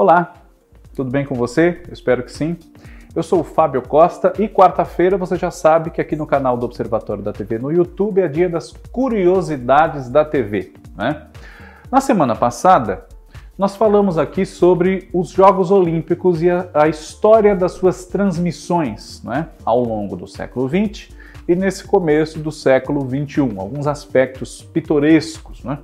Olá, tudo bem com você? Eu espero que sim. Eu sou o Fábio Costa e quarta-feira você já sabe que aqui no canal do Observatório da TV no YouTube é dia das curiosidades da TV. Né? Na semana passada, nós falamos aqui sobre os Jogos Olímpicos e a, a história das suas transmissões né? ao longo do século XX e nesse começo do século XXI, alguns aspectos pitorescos. Né?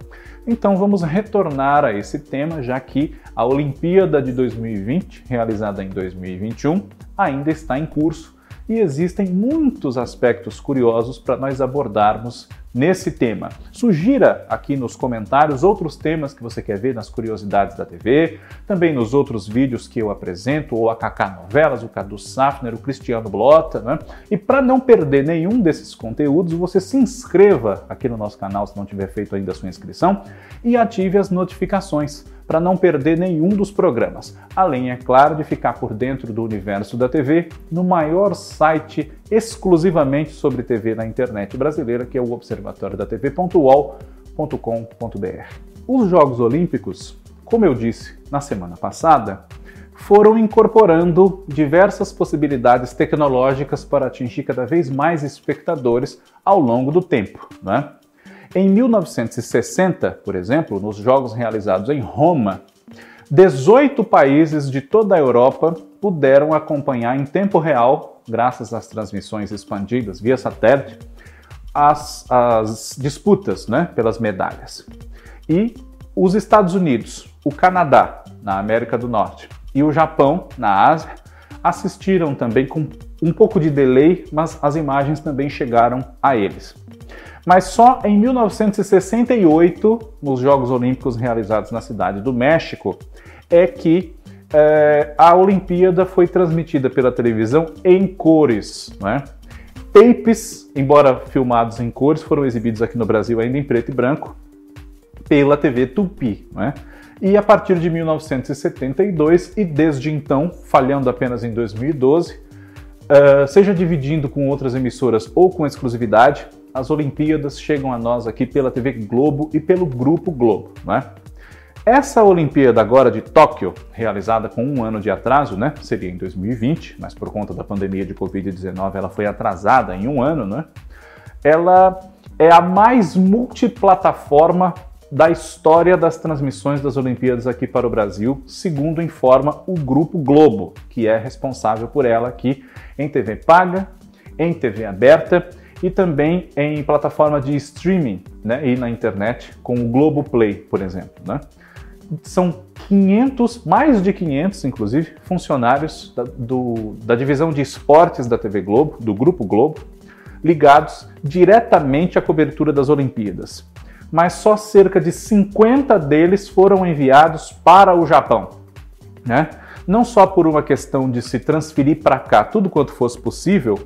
Então vamos retornar a esse tema, já que a Olimpíada de 2020, realizada em 2021, ainda está em curso e existem muitos aspectos curiosos para nós abordarmos nesse tema. Sugira aqui nos comentários outros temas que você quer ver nas curiosidades da TV, também nos outros vídeos que eu apresento, ou a Kaká Novelas, o Cadu Safner, o Cristiano Blota, né? E para não perder nenhum desses conteúdos, você se inscreva aqui no nosso canal se não tiver feito ainda a sua inscrição e ative as notificações para não perder nenhum dos programas. Além, é claro, de ficar por dentro do universo da TV no maior site exclusivamente sobre TV na internet brasileira, que é o observatório da TV.uol.com.br. Os Jogos Olímpicos, como eu disse na semana passada, foram incorporando diversas possibilidades tecnológicas para atingir cada vez mais espectadores ao longo do tempo. Né? Em 1960, por exemplo, nos Jogos realizados em Roma, 18 países de toda a Europa puderam acompanhar em tempo real, graças às transmissões expandidas via satélite, as, as disputas né, pelas medalhas. E os Estados Unidos, o Canadá, na América do Norte, e o Japão, na Ásia, assistiram também com um pouco de delay, mas as imagens também chegaram a eles. Mas só em 1968, nos Jogos Olímpicos realizados na cidade do México, é que é, a Olimpíada foi transmitida pela televisão em cores. Né? Tapes, embora filmados em cores, foram exibidos aqui no Brasil ainda em preto e branco pela TV Tupi. Né? E a partir de 1972 e desde então, falhando apenas em 2012, uh, é, seja dividindo com outras emissoras ou com exclusividade, as Olimpíadas chegam a nós aqui pela TV Globo e pelo Grupo Globo, né? Essa Olimpíada agora de Tóquio, realizada com um ano de atraso, né? Seria em 2020, mas por conta da pandemia de Covid-19 ela foi atrasada em um ano, né? Ela é a mais multiplataforma da história das transmissões das Olimpíadas aqui para o Brasil, segundo informa o Grupo Globo, que é responsável por ela aqui em TV paga, em TV aberta e também em plataforma de streaming né, e na internet, com o Globoplay, por exemplo. Né? São 500, mais de 500, inclusive, funcionários da, do, da divisão de esportes da TV Globo, do Grupo Globo, ligados diretamente à cobertura das Olimpíadas. Mas só cerca de 50 deles foram enviados para o Japão. Né? Não só por uma questão de se transferir para cá tudo quanto fosse possível,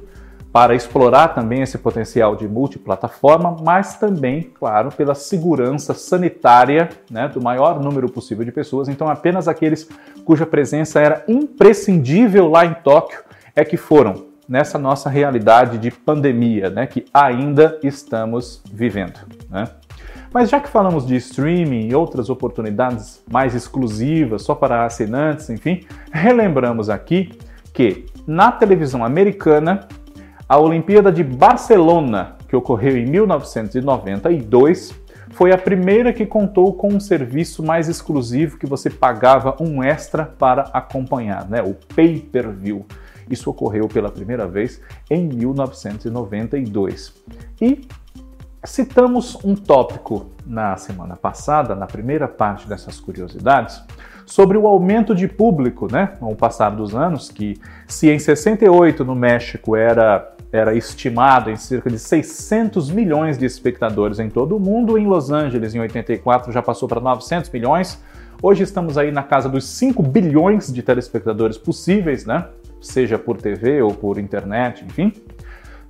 para explorar também esse potencial de multiplataforma, mas também, claro, pela segurança sanitária né, do maior número possível de pessoas. Então, apenas aqueles cuja presença era imprescindível lá em Tóquio é que foram nessa nossa realidade de pandemia, né, que ainda estamos vivendo. Né? Mas já que falamos de streaming e outras oportunidades mais exclusivas, só para assinantes, enfim, relembramos aqui que na televisão americana a Olimpíada de Barcelona, que ocorreu em 1992, foi a primeira que contou com um serviço mais exclusivo que você pagava um extra para acompanhar, né? o pay-per-view. Isso ocorreu pela primeira vez em 1992. E citamos um tópico na semana passada, na primeira parte dessas curiosidades, sobre o aumento de público, né, com o passar dos anos, que se em 68 no México era era estimado em cerca de 600 milhões de espectadores em todo o mundo, em Los Angeles em 84 já passou para 900 milhões. Hoje estamos aí na casa dos 5 bilhões de telespectadores possíveis, né? Seja por TV ou por internet, enfim.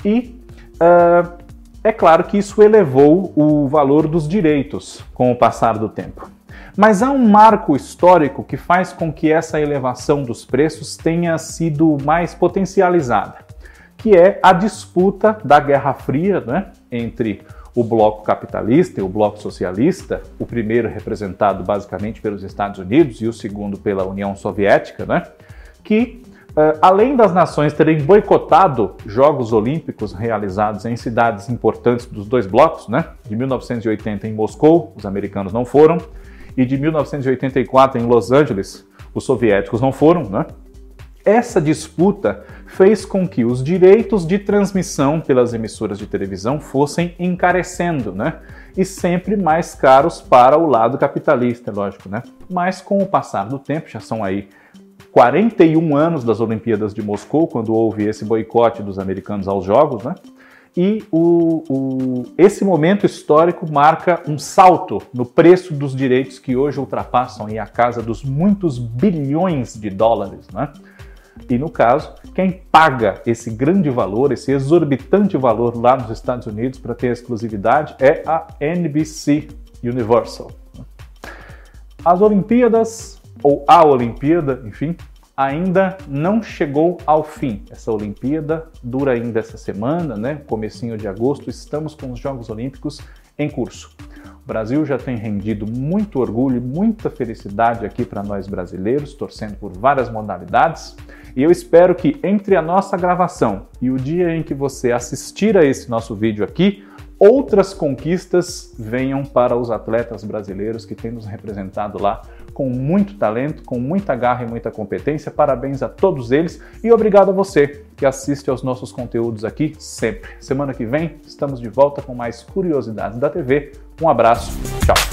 E uh, é claro que isso elevou o valor dos direitos com o passar do tempo. Mas há um marco histórico que faz com que essa elevação dos preços tenha sido mais potencializada, que é a disputa da Guerra Fria né, entre o bloco capitalista e o bloco socialista, o primeiro representado basicamente pelos Estados Unidos e o segundo pela União Soviética, né? que Uh, além das nações terem boicotado Jogos Olímpicos realizados em cidades importantes dos dois blocos, né? De 1980 em Moscou, os americanos não foram, e de 1984 em Los Angeles, os soviéticos não foram, né? Essa disputa fez com que os direitos de transmissão pelas emissoras de televisão fossem encarecendo, né? E sempre mais caros para o lado capitalista, lógico, né? Mas com o passar do tempo, já são aí 41 anos das Olimpíadas de Moscou, quando houve esse boicote dos americanos aos Jogos, né? E o, o, esse momento histórico marca um salto no preço dos direitos que hoje ultrapassam a casa dos muitos bilhões de dólares, né? E no caso, quem paga esse grande valor, esse exorbitante valor lá nos Estados Unidos para ter exclusividade é a NBC Universal. As Olimpíadas ou a Olimpíada, enfim, ainda não chegou ao fim. Essa Olimpíada dura ainda essa semana, né? Comecinho de agosto, estamos com os Jogos Olímpicos em curso. O Brasil já tem rendido muito orgulho, muita felicidade aqui para nós brasileiros, torcendo por várias modalidades. E eu espero que entre a nossa gravação e o dia em que você assistir a esse nosso vídeo aqui, outras conquistas venham para os atletas brasileiros que têm nos representado lá com muito talento, com muita garra e muita competência. Parabéns a todos eles e obrigado a você que assiste aos nossos conteúdos aqui sempre. Semana que vem estamos de volta com mais curiosidades da TV. Um abraço, tchau.